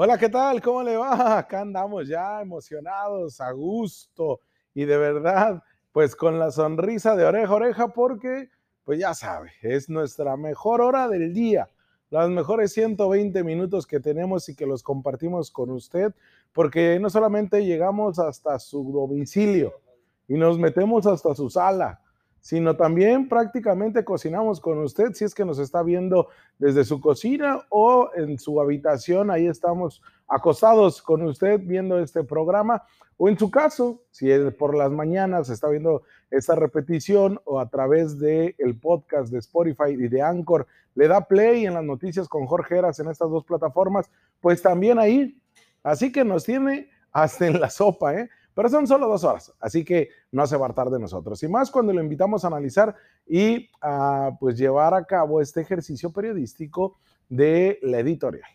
Hola, ¿qué tal? ¿Cómo le va? Acá andamos ya emocionados, a gusto y de verdad, pues con la sonrisa de oreja a oreja porque, pues ya sabe, es nuestra mejor hora del día, las mejores 120 minutos que tenemos y que los compartimos con usted, porque no solamente llegamos hasta su domicilio y nos metemos hasta su sala, sino también prácticamente cocinamos con usted si es que nos está viendo desde su cocina o en su habitación, ahí estamos acostados con usted viendo este programa, o en su caso, si es por las mañanas está viendo esta repetición o a través del el podcast de Spotify y de Anchor, le da play en las noticias con Jorge Heras en estas dos plataformas, pues también ahí. Así que nos tiene hasta en la sopa, ¿eh? Pero son solo dos horas, así que no se va a de nosotros. Y más cuando lo invitamos a analizar y a pues llevar a cabo este ejercicio periodístico de la editorial.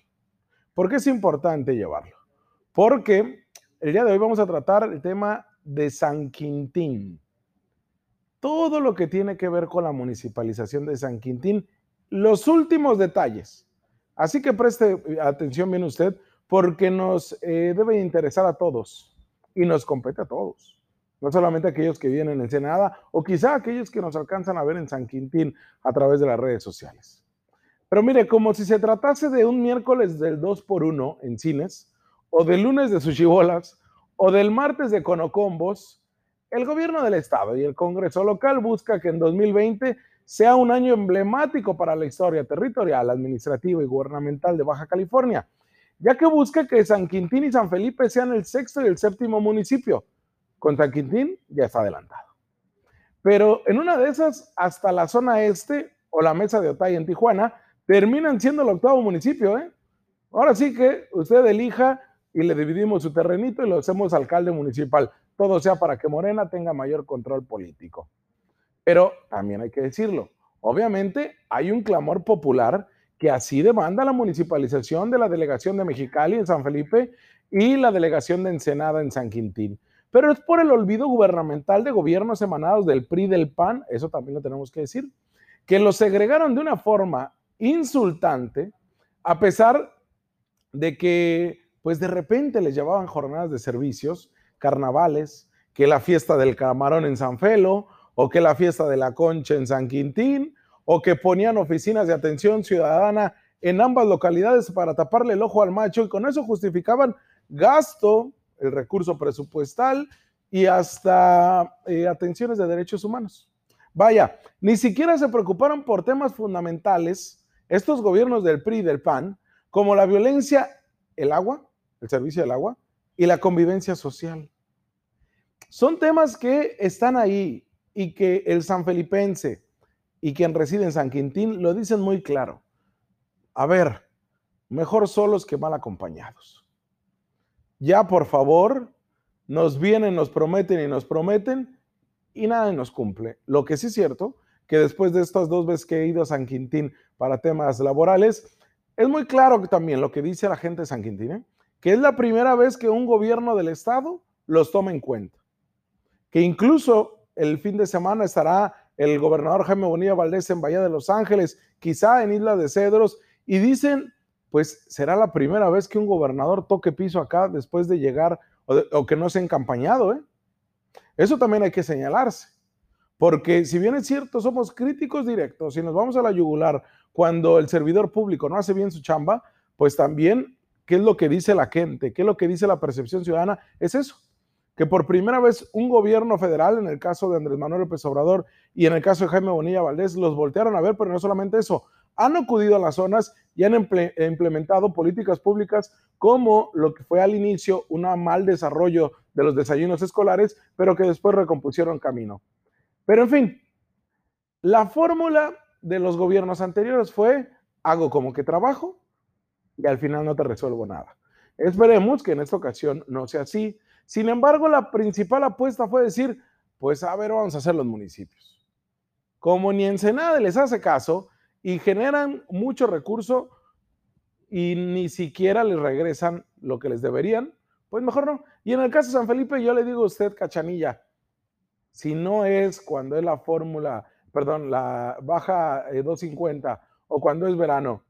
¿Por qué es importante llevarlo? Porque el día de hoy vamos a tratar el tema de San Quintín. Todo lo que tiene que ver con la municipalización de San Quintín, los últimos detalles. Así que preste atención bien usted, porque nos eh, debe interesar a todos y nos compete a todos. No solamente aquellos que vienen en Ensenada o quizá aquellos que nos alcanzan a ver en San Quintín a través de las redes sociales. Pero mire, como si se tratase de un miércoles del 2 por 1 en cines, o del lunes de sushibolas, o del martes de conocombos, el gobierno del estado y el Congreso local busca que en 2020 sea un año emblemático para la historia territorial, administrativa y gubernamental de Baja California ya que busca que San Quintín y San Felipe sean el sexto y el séptimo municipio. Con San Quintín ya está adelantado. Pero en una de esas, hasta la zona este o la mesa de Otay en Tijuana, terminan siendo el octavo municipio. ¿eh? Ahora sí que usted elija y le dividimos su terrenito y lo hacemos alcalde municipal. Todo sea para que Morena tenga mayor control político. Pero también hay que decirlo, obviamente hay un clamor popular que así demanda la municipalización de la delegación de Mexicali en San Felipe y la delegación de Ensenada en San Quintín. Pero es por el olvido gubernamental de gobiernos emanados del PRI del PAN, eso también lo tenemos que decir, que los segregaron de una forma insultante, a pesar de que, pues de repente les llevaban jornadas de servicios, carnavales, que la fiesta del camarón en San Felo, o que la fiesta de la concha en San Quintín, o que ponían oficinas de atención ciudadana en ambas localidades para taparle el ojo al macho y con eso justificaban gasto, el recurso presupuestal y hasta eh, atenciones de derechos humanos. Vaya, ni siquiera se preocuparon por temas fundamentales estos gobiernos del PRI y del PAN, como la violencia, el agua, el servicio del agua y la convivencia social. Son temas que están ahí y que el sanfelipense, y quien reside en San Quintín lo dicen muy claro. A ver, mejor solos que mal acompañados. Ya, por favor, nos vienen, nos prometen y nos prometen y nada nos cumple. Lo que sí es cierto, que después de estas dos veces que he ido a San Quintín para temas laborales, es muy claro también lo que dice la gente de San Quintín, ¿eh? que es la primera vez que un gobierno del estado los toma en cuenta. Que incluso el fin de semana estará el gobernador Jaime Bonilla Valdés en Bahía de Los Ángeles, quizá en Isla de Cedros, y dicen, pues será la primera vez que un gobernador toque piso acá después de llegar o, que no se ha encampañado. ¿eh? Eso también hay que señalarse, porque si bien es cierto, somos críticos directos y nos vamos a la yugular cuando el servidor público no hace bien su chamba, pues también, ¿qué es lo que dice la gente? ¿Qué es lo que dice la percepción ciudadana? Es eso que por primera vez un gobierno federal, en el caso de Andrés Manuel López Obrador y en el caso de Jaime Bonilla Valdés, los voltearon a ver, pero no solamente eso, han acudido a las zonas y han implementado políticas públicas como lo que fue al inicio un mal desarrollo de los desayunos escolares, pero que después recompusieron camino. Pero en fin, la fórmula de los gobiernos anteriores fue hago como que trabajo y al final no te resuelvo nada. Esperemos que en esta ocasión no sea así sin embargo, la principal apuesta fue decir, pues a ver, vamos a hacer los municipios. Como ni Ensenada les hace caso y generan mucho recurso y ni siquiera les regresan lo que les deberían, pues mejor no. Y en el caso de San Felipe, yo le digo a usted, cachanilla, si no es cuando es la fórmula, perdón, la baja 250 eh, o cuando es verano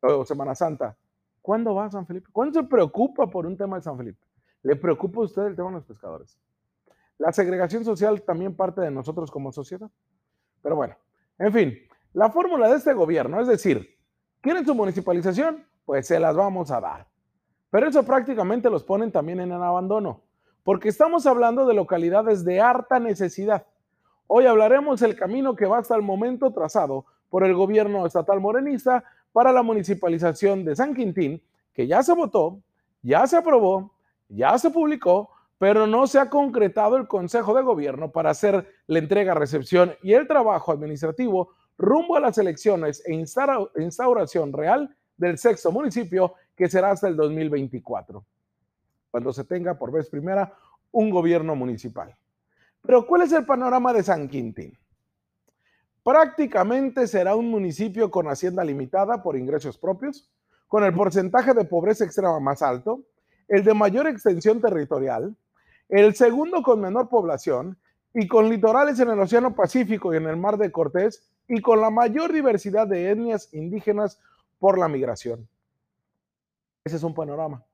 o Semana Santa, ¿Cuándo va San Felipe? ¿Cuándo se preocupa por un tema de San Felipe? ¿Le preocupa a usted el tema de los pescadores? La segregación social también parte de nosotros como sociedad. Pero bueno, en fin, la fórmula de este gobierno, es decir, ¿quieren su municipalización? Pues se las vamos a dar. Pero eso prácticamente los ponen también en el abandono, porque estamos hablando de localidades de harta necesidad. Hoy hablaremos del camino que va hasta el momento trazado por el gobierno estatal morenista para la municipalización de San Quintín, que ya se votó, ya se aprobó, ya se publicó, pero no se ha concretado el Consejo de Gobierno para hacer la entrega, recepción y el trabajo administrativo rumbo a las elecciones e instauración real del sexto municipio que será hasta el 2024, cuando se tenga por vez primera un gobierno municipal. Pero ¿cuál es el panorama de San Quintín? Prácticamente será un municipio con hacienda limitada por ingresos propios, con el porcentaje de pobreza extrema más alto, el de mayor extensión territorial, el segundo con menor población y con litorales en el Océano Pacífico y en el Mar de Cortés y con la mayor diversidad de etnias indígenas por la migración. Ese es un panorama.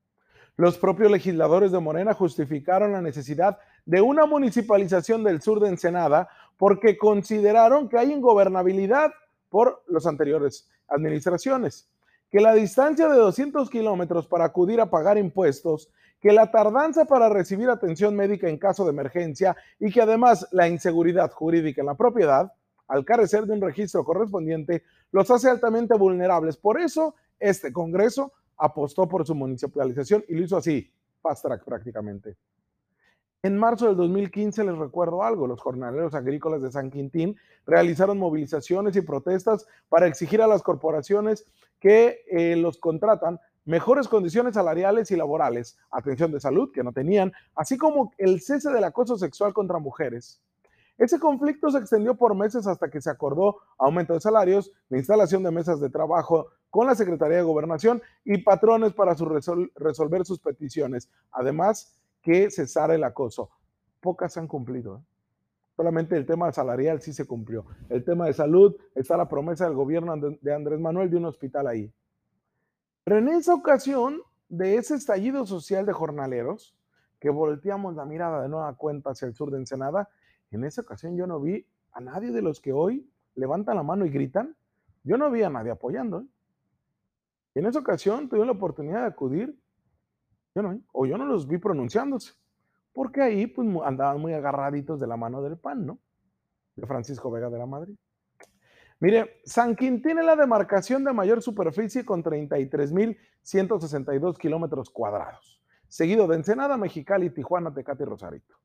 Los propios legisladores de Morena justificaron la necesidad de una municipalización del sur de Ensenada porque consideraron que hay ingobernabilidad por las anteriores administraciones, que la distancia de 200 kilómetros para acudir a pagar impuestos, que la tardanza para recibir atención médica en caso de emergencia y que además la inseguridad jurídica en la propiedad, al carecer de un registro correspondiente, los hace altamente vulnerables. Por eso, este Congreso apostó por su municipalización y lo hizo así, fast track prácticamente. En marzo del 2015 les recuerdo algo, los jornaleros agrícolas de San Quintín realizaron movilizaciones y protestas para exigir a las corporaciones que eh, los contratan mejores condiciones salariales y laborales, atención de salud que no tenían, así como el cese del acoso sexual contra mujeres. Ese conflicto se extendió por meses hasta que se acordó aumento de salarios, la instalación de mesas de trabajo con la Secretaría de Gobernación y patrones para resolver sus peticiones. Además, que cesara el acoso. Pocas han cumplido. ¿eh? Solamente el tema salarial sí se cumplió. El tema de salud está la promesa del gobierno de Andrés Manuel de un hospital ahí. Pero en esa ocasión, de ese estallido social de jornaleros, que volteamos la mirada de nueva cuenta hacia el sur de Ensenada, en esa ocasión yo no vi a nadie de los que hoy levantan la mano y gritan, yo no vi a nadie apoyando. ¿eh? En esa ocasión tuve la oportunidad de acudir, yo no, o yo no los vi pronunciándose, porque ahí pues, andaban muy agarraditos de la mano del pan, ¿no? De Francisco Vega de la Madrid. Mire, San Quintín es la demarcación de mayor superficie con 33.162 kilómetros cuadrados, seguido de Ensenada, Mexicali, Tijuana, Tecate y Rosarito.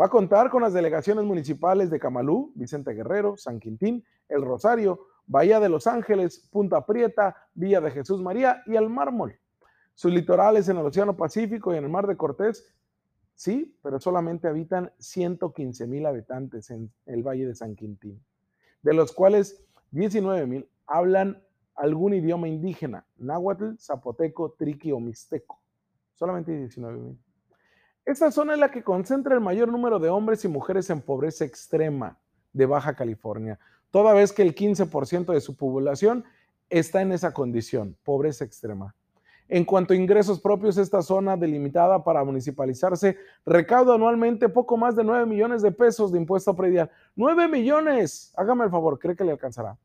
Va a contar con las delegaciones municipales de Camalú, Vicente Guerrero, San Quintín, El Rosario, Bahía de Los Ángeles, Punta Prieta, Villa de Jesús María y El Mármol. Sus litorales en el Océano Pacífico y en el Mar de Cortés, sí, pero solamente habitan 115 mil habitantes en el Valle de San Quintín, de los cuales 19 mil hablan algún idioma indígena, náhuatl, zapoteco, triqui o mixteco. Solamente 19 mil. Esta zona es la que concentra el mayor número de hombres y mujeres en pobreza extrema de Baja California, toda vez que el 15% de su población está en esa condición, pobreza extrema. En cuanto a ingresos propios, esta zona delimitada para municipalizarse recauda anualmente poco más de 9 millones de pesos de impuesto predial. 9 millones, hágame el favor, ¿cree que le alcanzará?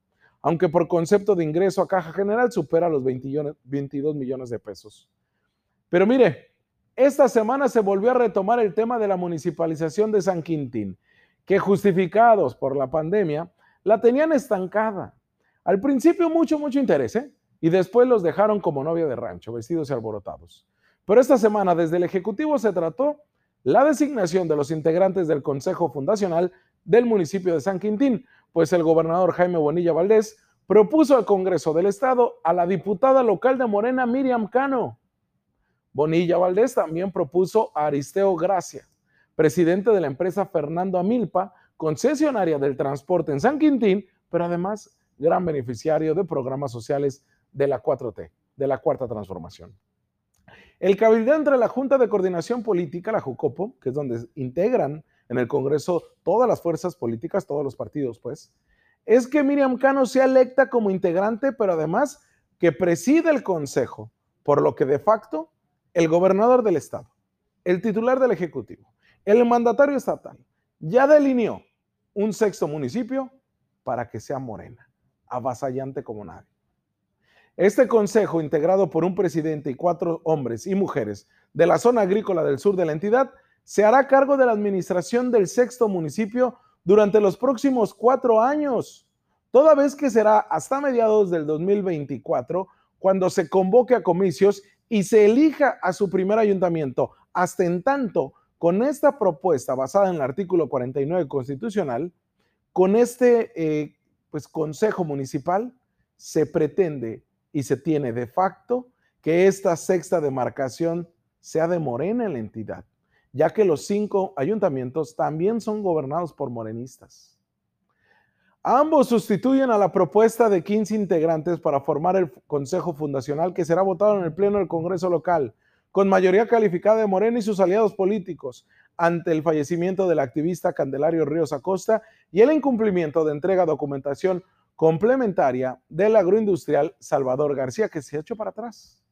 Aunque por concepto de ingreso a caja general supera los 22 millones de pesos. Pero mire, esta semana se volvió a retomar el tema de la municipalización de San Quintín, que justificados por la pandemia, la tenían estancada. Al principio mucho, mucho interés, ¿eh? Y después los dejaron como novia de rancho, vestidos y alborotados. Pero esta semana desde el Ejecutivo se trató la designación de los integrantes del Consejo Fundacional del municipio de San Quintín, pues el gobernador Jaime Bonilla Valdés propuso al Congreso del Estado a la diputada local de Morena, Miriam Cano, Bonilla Valdés también propuso a Aristeo Gracia, presidente de la empresa Fernando Amilpa, concesionaria del transporte en San Quintín, pero además gran beneficiario de programas sociales de la 4T, de la Cuarta Transformación. El cabildeo entre la Junta de Coordinación Política, la JUCOPO, que es donde integran en el Congreso todas las fuerzas políticas, todos los partidos, pues, es que Miriam Cano sea electa como integrante, pero además que preside el Consejo por lo que de facto el gobernador del estado, el titular del ejecutivo, el mandatario estatal ya delineó un sexto municipio para que sea morena, avasallante como nadie. Este consejo, integrado por un presidente y cuatro hombres y mujeres de la zona agrícola del sur de la entidad, se hará cargo de la administración del sexto municipio durante los próximos cuatro años, toda vez que será hasta mediados del 2024 cuando se convoque a comicios y se elija a su primer ayuntamiento. Hasta en tanto, con esta propuesta basada en el artículo 49 constitucional, con este eh, pues, consejo municipal, se pretende y se tiene de facto que esta sexta demarcación sea de Morena en la entidad, ya que los cinco ayuntamientos también son gobernados por morenistas. Ambos sustituyen a la propuesta de 15 integrantes para formar el Consejo Fundacional que será votado en el Pleno del Congreso local, con mayoría calificada de Morena y sus aliados políticos, ante el fallecimiento del activista Candelario Ríos Acosta y el incumplimiento de entrega documentación complementaria del agroindustrial Salvador García, que se ha hecho para atrás.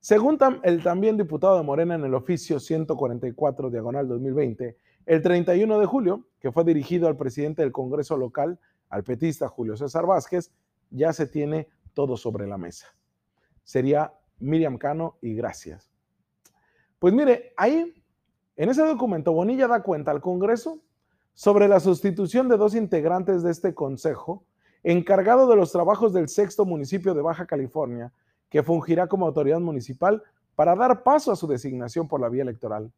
Según el también diputado de Morena en el oficio 144 diagonal 2020, el 31 de julio, que fue dirigido al presidente del Congreso local, al petista Julio César Vázquez, ya se tiene todo sobre la mesa. Sería Miriam Cano y gracias. Pues mire, ahí, en ese documento, Bonilla da cuenta al Congreso sobre la sustitución de dos integrantes de este Consejo encargado de los trabajos del sexto municipio de Baja California, que fungirá como autoridad municipal para dar paso a su designación por la vía electoral.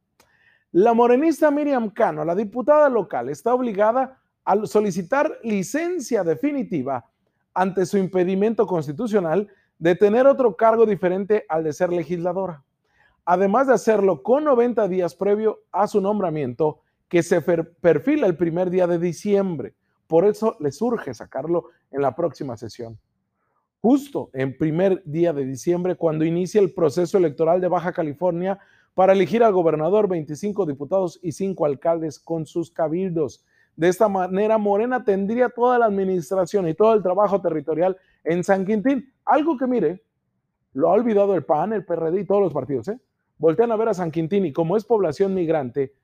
La morenista Miriam Cano, la diputada local, está obligada a solicitar licencia definitiva ante su impedimento constitucional de tener otro cargo diferente al de ser legisladora, además de hacerlo con 90 días previo a su nombramiento, que se perfila el primer día de diciembre. Por eso le surge sacarlo en la próxima sesión. Justo en primer día de diciembre, cuando inicia el proceso electoral de Baja California para elegir al gobernador, 25 diputados y 5 alcaldes con sus cabildos. De esta manera, Morena tendría toda la administración y todo el trabajo territorial en San Quintín. Algo que, mire, lo ha olvidado el PAN, el PRD y todos los partidos. ¿eh? Voltean a ver a San Quintín y como es población migrante,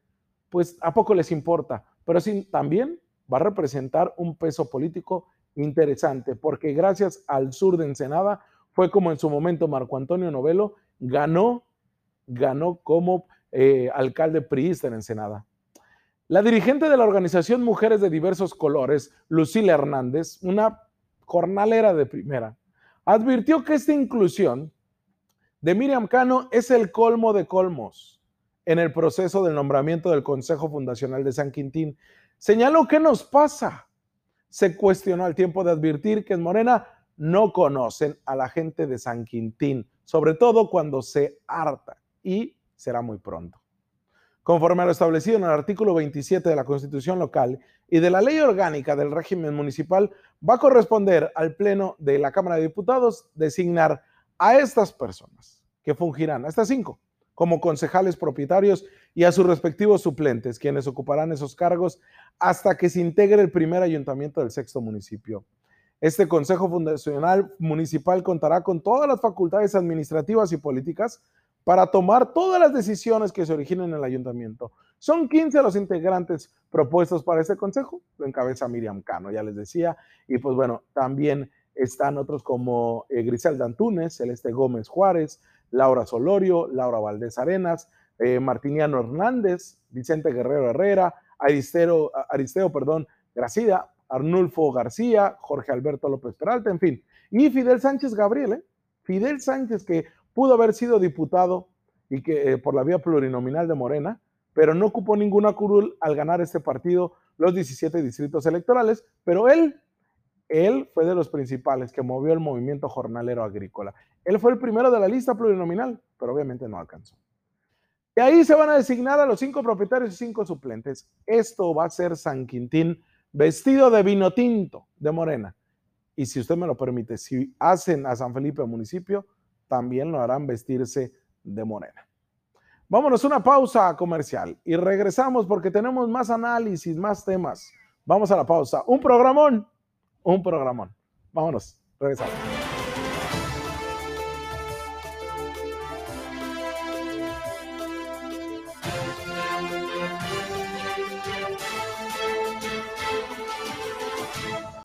pues a poco les importa. Pero sí, también va a representar un peso político interesante, porque gracias al sur de Ensenada fue como en su momento Marco Antonio Novelo ganó, ganó como eh, alcalde priista en Ensenada. La dirigente de la organización Mujeres de Diversos Colores, Lucila Hernández, una jornalera de primera, advirtió que esta inclusión de Miriam Cano es el colmo de colmos en el proceso del nombramiento del Consejo Fundacional de San Quintín, Señaló, ¿qué nos pasa? Se cuestionó al tiempo de advertir que en Morena no conocen a la gente de San Quintín, sobre todo cuando se harta, y será muy pronto. Conforme a lo establecido en el artículo 27 de la Constitución local y de la Ley Orgánica del Régimen Municipal, va a corresponder al Pleno de la Cámara de Diputados designar a estas personas que fungirán, a estas cinco, como concejales propietarios y a sus respectivos suplentes, quienes ocuparán esos cargos hasta que se integre el primer ayuntamiento del sexto municipio. Este Consejo Fundacional Municipal contará con todas las facultades administrativas y políticas para tomar todas las decisiones que se originen en el ayuntamiento. Son 15 los integrantes propuestos para este consejo, lo encabeza Miriam Cano, ya les decía, y pues bueno, también están otros como eh, Griselda Antunes, Celeste Gómez Juárez, Laura Solorio, Laura Valdés Arenas, eh, Martiniano Hernández, Vicente Guerrero Herrera, Aristeo, perdón, Gracida, Arnulfo García, Jorge Alberto López Peralta, en fin. Y Fidel Sánchez Gabriel, ¿eh? Fidel Sánchez que pudo haber sido diputado y que eh, por la vía plurinominal de Morena, pero no ocupó ninguna curul al ganar este partido los 17 distritos electorales, pero él él fue de los principales que movió el movimiento jornalero agrícola. Él fue el primero de la lista plurinominal, pero obviamente no alcanzó. Y ahí se van a designar a los cinco propietarios y cinco suplentes. Esto va a ser San Quintín vestido de vino tinto de morena. Y si usted me lo permite, si hacen a San Felipe municipio, también lo harán vestirse de morena. Vámonos una pausa comercial y regresamos porque tenemos más análisis, más temas. Vamos a la pausa. Un programón un programón. Vámonos, regresamos.